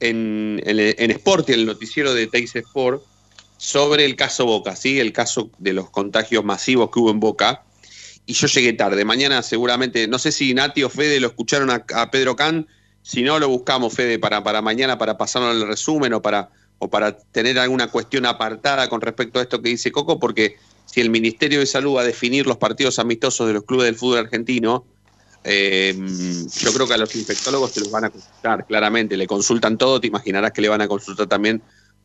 en, en, en Sport y el noticiero de Teis Sport sobre el caso Boca, ¿sí? El caso de los contagios masivos que hubo en Boca. Y yo llegué tarde. Mañana seguramente, no sé si Nati o Fede lo escucharon a, a Pedro Can. Si no, lo buscamos, Fede, para, para mañana, para pasarnos el resumen o para, o para tener alguna cuestión apartada con respecto a esto que dice Coco, porque si el Ministerio de Salud va a definir los partidos amistosos de los clubes del fútbol argentino, eh, yo creo que a los infectólogos se los van a consultar, claramente, le consultan todo, te imaginarás que le van a consultar también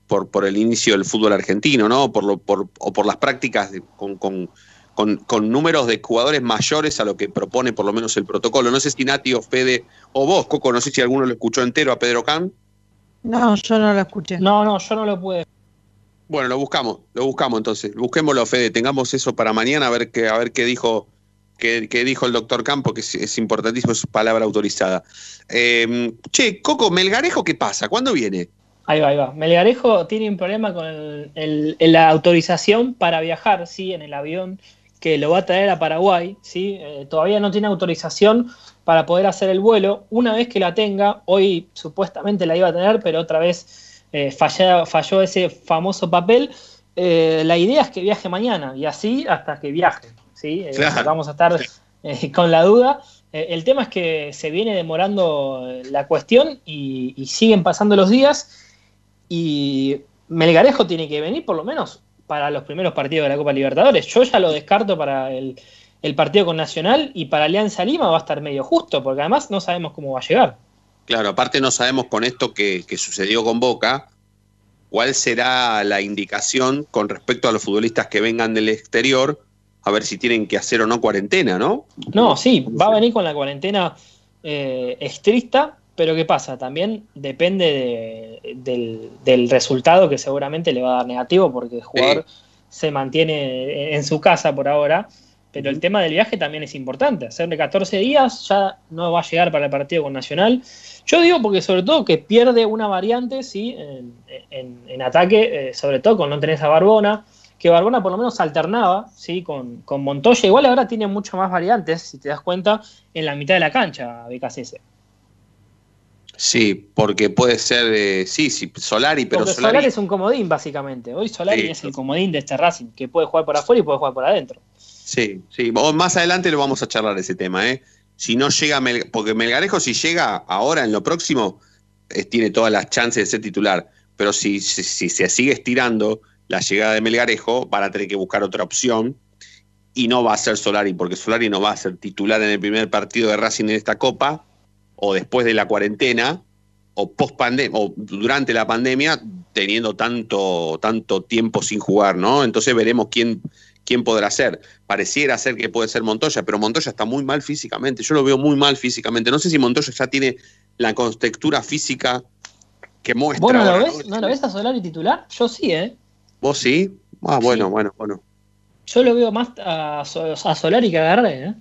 por, por el inicio del fútbol argentino, ¿no? Por lo, por, o por las prácticas de- con, con, con, con números de jugadores mayores a lo que propone por lo menos el protocolo. No sé si Nati o Fede, o vos, Coco, no sé si alguno lo escuchó entero a Pedro Can. No, yo no lo escuché. No, no, yo no lo pude. Bueno, lo buscamos, lo buscamos entonces. Busquémoslo, Fede, tengamos eso para mañana, a ver qué, a ver qué dijo, qué dijo el doctor Campo, que es, importantísimo, es palabra autorizada. Eh, che, Coco, Melgarejo, ¿qué pasa? ¿Cuándo viene? Ahí va, ahí va. Melgarejo tiene un problema con la autorización para viajar, sí, en el avión que lo va a traer a Paraguay, sí. Eh, todavía no tiene autorización para poder hacer el vuelo. Una vez que la tenga, hoy supuestamente la iba a tener, pero otra vez eh, falla- falló ese famoso papel. Eh, la idea es que viaje mañana y así hasta que viaje, sí. Eh, Claro. Vamos a estar eh, con la duda. Eh, el tema es que se viene demorando la cuestión y, y siguen pasando los días y Melgarejo tiene que venir por lo menos para los primeros partidos de la Copa Libertadores. Yo ya lo descarto para el, el partido con Nacional y para Alianza Lima va a estar medio justo, porque además no sabemos cómo va a llegar. Claro, aparte no sabemos con esto que, que sucedió con Boca, cuál será la indicación con respecto a los futbolistas que vengan del exterior, a ver si tienen que hacer o no cuarentena, ¿no? No, sí, va a venir con la cuarentena eh, estricta, pero ¿qué pasa? También depende de- del, del resultado que seguramente le va a dar negativo porque el jugador se mantiene en su casa por ahora. Pero el tema del viaje también es importante. Hacerle 14 días ya no va a llegar para el partido con Nacional. Yo digo porque sobre todo que pierde una variante ¿sí? en, en- en ataque, eh, sobre todo con no tener a Barbona, que Barbona por lo menos alternaba ¿sí? con, con Montoya. Igual ahora tiene mucho más variantes, si te das cuenta, en la mitad de la cancha, BKCS. Sí, porque puede ser, eh, sí, sí, Solari, pero Porque Solari, Solari es un comodín, básicamente. Hoy Solari Sí. es el comodín de este Racing, que puede jugar por afuera y puede jugar por adentro. sí, sí, o más adelante lo vamos a charlar ese tema, ¿eh? Si no llega, Mel- porque Melgarejo si llega ahora en lo próximo, eh, tiene todas las chances de ser titular, pero si, si, si se sigue estirando la llegada de Melgarejo, van a tener que buscar otra opción y no va a ser Solari, porque Solari no va a ser titular en el primer partido de Racing en esta Copa, o después de la cuarentena, o post o durante la pandemia, teniendo tanto, tanto tiempo sin jugar, ¿no? Entonces veremos quién, quién podrá ser. Pareciera ser que puede ser Montoya, pero Montoya está muy mal físicamente. Yo lo veo muy mal físicamente. No sé si Montoya ya tiene la contextura física que muestra. ¿Vos no lo ahora, ves? ¿No lo ves a Solari titular? Yo sí, ¿eh? ¿Vos sí? Ah, bueno, bueno, bueno. Yo lo veo más a, a Solari que a Garré, ¿eh?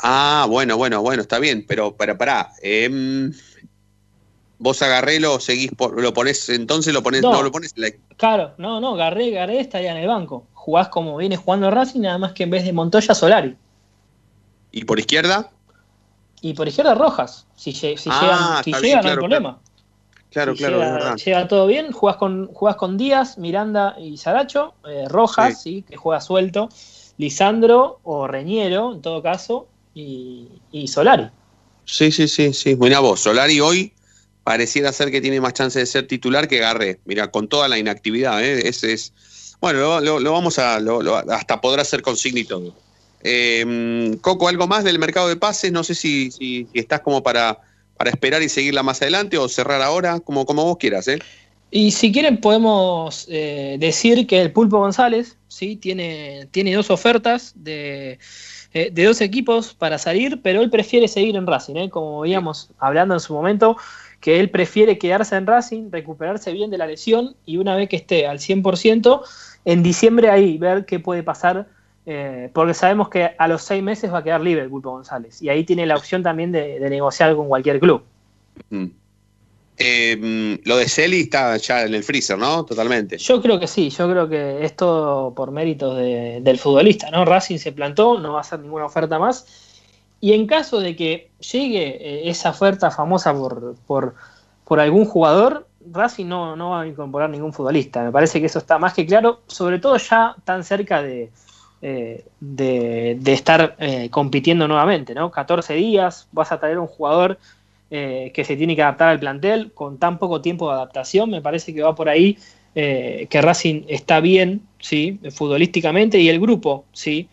Ah, bueno, bueno, bueno, está bien, pero para pará. em, vos agarré, lo seguís, por- lo ponés, entonces lo ponés, no, No. lo pones en la- Claro, no, no, Garré, Garré estaría en el banco. Jugás como viene jugando Racing, nada más que en vez de Montoya, Solari. ¿Y por izquierda? Y por izquierda, Rojas. Si, si Ah, llegan, si llegan bien, no hay problema. Claro, Si claro, llega, es verdad. llega todo bien, jugás con, jugás con Díaz, Miranda y Saracho, eh, Rojas, sí. que juega suelto, Lisandro o Reñero, en todo caso, y, y Solari. Sí, sí, sí, sí. Mira vos, Solari hoy pareciera ser que tiene más chance de ser titular que Garré. Mira, con toda la inactividad, ¿eh? Ese es. Bueno, lo, lo- lo vamos a. lo- hasta podrá ser todo. Eh, Coco, ¿algo más del mercado de pases? No sé si, si- si estás como para, para esperar y seguirla más adelante o cerrar ahora, como, como vos quieras, ¿eh? Y si quieren podemos eh, decir que el Pulpo González sí tiene, tiene dos ofertas de, eh, de dos equipos para salir, pero él prefiere seguir en Racing, ¿eh? como veíamos hablando en su momento, que él prefiere quedarse en Racing, recuperarse bien de la lesión y una vez que esté al 100%, en diciembre ahí ver qué puede pasar, eh, porque sabemos que a los seis meses va a quedar libre el Pulpo González y ahí tiene la opción también de, de negociar con cualquier club. Mm. Eh, mm, lo de Celi está ya en el freezer, ¿no? Totalmente. Yo creo que sí, yo creo que es todo por méritos de- del futbolista, ¿no? Racing se plantó, no va a hacer ninguna oferta más. Y en caso de que llegue eh, esa oferta famosa por, por, por algún jugador, Racing no, no va a incorporar ningún futbolista. Me parece que eso está más que claro, sobre todo ya tan cerca de, eh, de, estar eh, compitiendo nuevamente, ¿no? 14 días, vas a traer un jugador eh, que se tiene que adaptar al plantel con tan poco tiempo de adaptación. Me parece que va por ahí que Racing está bien, sí, futbolísticamente y el grupo, sí,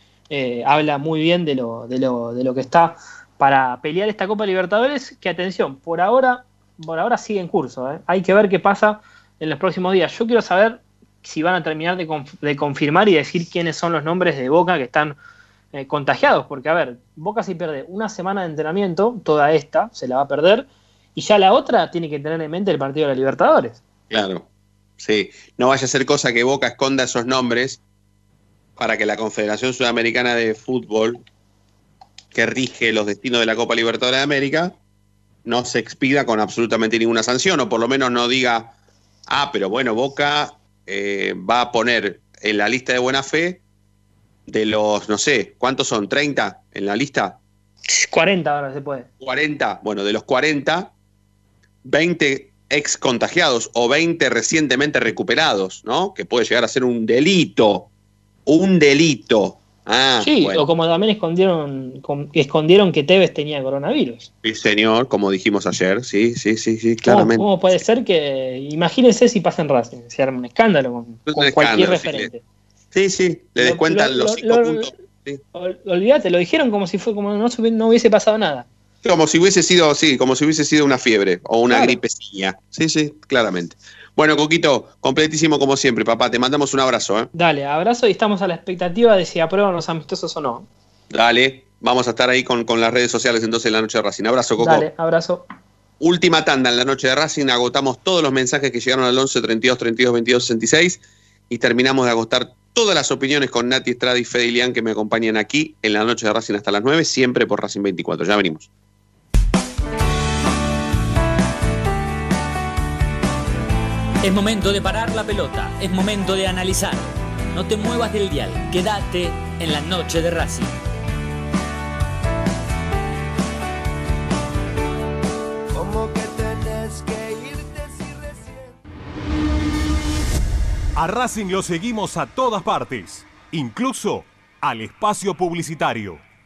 habla muy bien de lo, de lo, de lo que está para pelear esta Copa Libertadores. Que atención, por ahora, por ahora sigue en curso. Hay que ver qué pasa en los próximos días. Yo quiero saber si van a terminar de, conf- de confirmar y decir quiénes son los nombres de Boca que están eh, contagiados, porque a ver, Boca si pierde una semana de entrenamiento, toda esta se la va a perder, y ya la otra tiene que tener en mente el partido de la Libertadores. Claro, sí. No vaya a ser cosa que Boca esconda esos nombres para que la Confederación Sudamericana de Fútbol, que rige los destinos de la Copa Libertadores de América, no se expida con absolutamente ninguna sanción, o por lo menos no diga, ah, pero bueno, Boca eh, va a poner en la lista de buena fe de los, no sé, ¿cuántos son? ¿30 en la lista? 40 ahora se puede. 40, bueno, de los 40, 20 ex contagiados o 20 recientemente recuperados, ¿no? Que puede llegar a ser un delito. Un delito. Ah, sí, bueno. o como también escondieron, escondieron que Tevez tenía coronavirus. Sí, señor, como dijimos ayer, sí, sí, sí, sí, ¿Cómo, claramente. cómo puede ser que, imagínense si pasa en Racing, se arma un escándalo con, Un con escándalo, cualquier sí, referente? Sí, sí, le descuentan lo- los lo- cinco lo- puntos. Olvídate, lo dijeron como si fue como no, no hubiese pasado nada. Como si hubiese sido, sí, como si hubiese sido una fiebre o una gripecilla. Sí, sí, claramente. Bueno, Coquito, completísimo como siempre, papá. Te mandamos un abrazo. ¿eh? Dale, abrazo y estamos a la expectativa de si aprueban los amistosos o no. Dale, vamos a estar ahí con, las redes sociales entonces en la noche de Racing. Abrazo, Coco. Dale, abrazo. Última tanda en la noche de Racing. Agotamos todos los mensajes que llegaron al 11 32 32 22 66 y terminamos de agotar todas las opiniones con Nati Estrada y Fede Ilián que me acompañan aquí en la noche de Racing hasta las 9, siempre por Racing 24. Ya venimos. Es momento de parar la pelota, es momento de analizar. No te muevas del dial, quédate en la noche de Racing. A Racing lo seguimos a todas partes, incluso al espacio publicitario.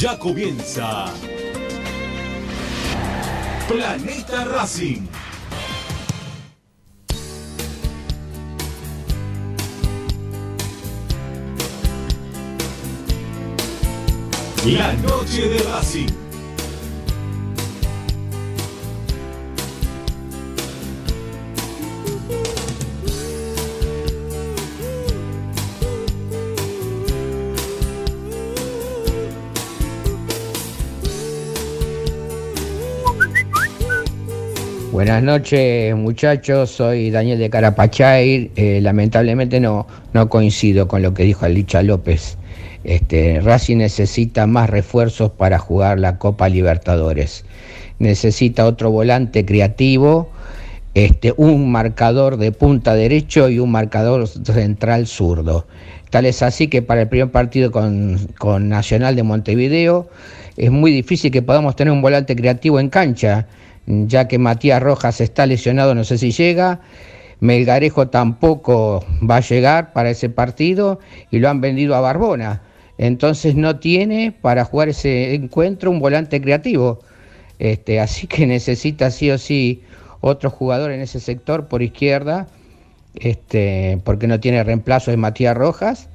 ya comienza Planeta Racing. La noche de Racing. Buenas noches muchachos, soy Daniel de Carapachay. Eh, lamentablemente no, no coincido con lo que dijo Alicha López. Este, Racing necesita más refuerzos para jugar la Copa Libertadores. Necesita otro volante creativo, este, un marcador de punta derecho y un marcador central zurdo. Tal es así que para el primer partido con, con Nacional de Montevideo es muy difícil que podamos tener un volante creativo en cancha ya que Matías Rojas está lesionado, no sé si llega. Melgarejo tampoco va a llegar para ese partido y lo han vendido a Barbona. Entonces no tiene para jugar ese encuentro un volante creativo. Este, así que necesita sí o sí otro jugador en ese sector por izquierda, este, porque no tiene reemplazo de Matías Rojas.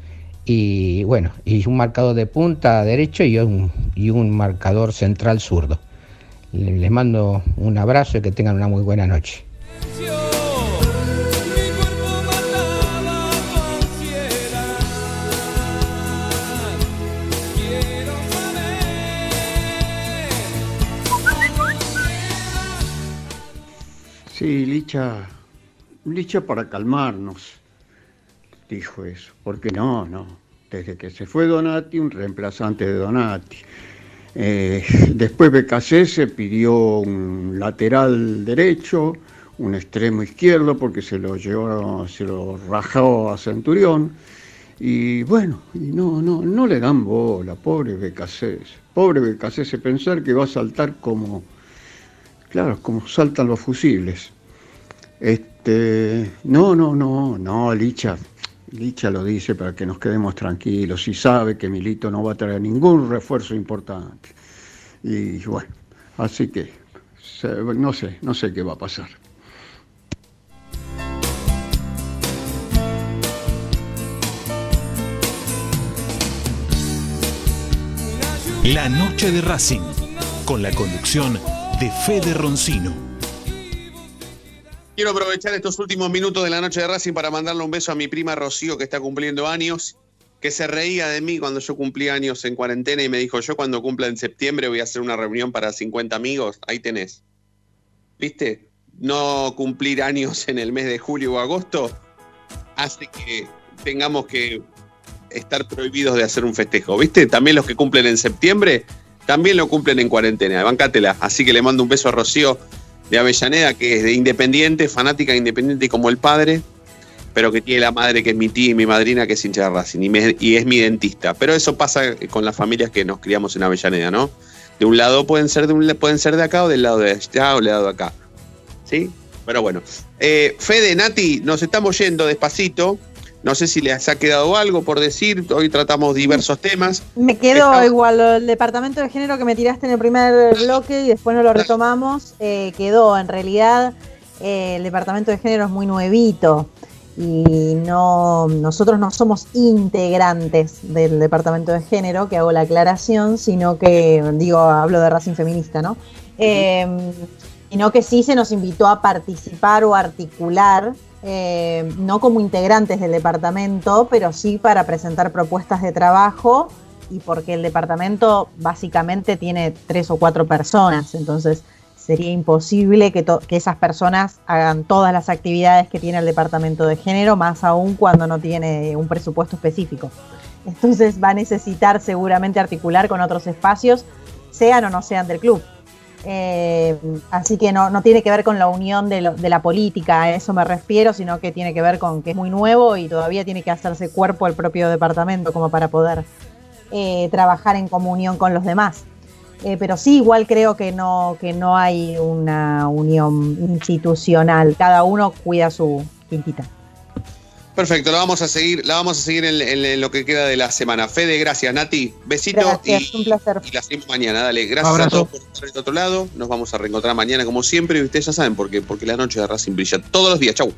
Y bueno, y un marcador de punta derecho y un, y un marcador central zurdo. Les mando un abrazo y que tengan una muy buena noche. Sí, Licha, Licha para calmarnos, dijo eso, porque no, no, desde que se fue Donati, un reemplazante de Donati. Eh, después BKC se pidió un lateral derecho, un extremo izquierdo, porque se lo llevó, se lo rajó a Centurión. Y bueno, y no, no, no le dan bola, pobre BKC. Pobre BKC, pensar que va a saltar como Claro, como saltan los fusibles. Este, no, no, no, no, Licha, Licha lo dice para que nos quedemos tranquilos y sabe que Milito no va a traer ningún refuerzo importante. Y bueno, así que no sé, no sé qué va a pasar. La noche de Racing, con la conducción de Fede Roncino. Quiero aprovechar estos últimos minutos de la noche de Racing para mandarle un beso a mi prima Rocío, que está cumpliendo años, que se reía de mí cuando yo cumplí años en cuarentena y me dijo, yo cuando cumpla en septiembre voy a hacer una reunión para 50 amigos. Ahí tenés. ¿Viste? No cumplir años en el mes de julio o agosto hace que tengamos que estar prohibidos de hacer un festejo. ¿Viste? También los que cumplen en septiembre también lo cumplen en cuarentena, bancátela. Así que le mando un beso a Rocío de Avellaneda, que es de Independiente, fanática de Independiente como el padre, pero que tiene la madre que es mi tía y mi madrina, que es hincha de Racing, y, es mi dentista. Pero eso pasa con las familias que nos criamos en Avellaneda, ¿no? De un lado pueden ser de, un, pueden ser de acá o del lado de allá o del lado de acá. ¿Sí? Pero bueno. Eh, Fede, Nati, nos estamos yendo despacito. No sé si les ha quedado algo por decir. Hoy tratamos diversos temas. Me quedó igual el departamento de género que me tiraste en el primer bloque y después no lo retomamos. Eh, quedó, en realidad, eh, el departamento de género es muy nuevito y no nosotros no somos integrantes del departamento de género, que hago la aclaración, sino que, digo, hablo de Racing Feminista, ¿no? Eh, sino que sí se nos invitó a participar o articular eh, no como integrantes del departamento, pero sí para presentar propuestas de trabajo y porque el departamento básicamente tiene tres o cuatro personas, entonces sería imposible que, que, esas personas hagan todas las actividades que tiene el departamento de género, más aún cuando no tiene un presupuesto específico. Entonces va a necesitar seguramente articular con otros espacios, sean o no sean del club. Eh, así que no, tiene que ver con la unión de, la política, a eso me refiero, sino que tiene que ver con que es muy nuevo y todavía tiene que hacerse cuerpo el propio departamento como para poder eh, trabajar en comunión con los demás. Eh, pero sí, igual creo que no, que no hay una unión institucional, cada uno cuida su quintita. Perfecto, la vamos a seguir, la vamos a seguir en, lo que queda de la semana. Fede, gracias, Nati. Besito y, un placer. y la seguimos mañana. Dale, gracias a todos por estar de otro lado. Nos vamos a reencontrar mañana como siempre y ustedes ya saben por qué, porque la noche de Racing brilla todos los días. Chau.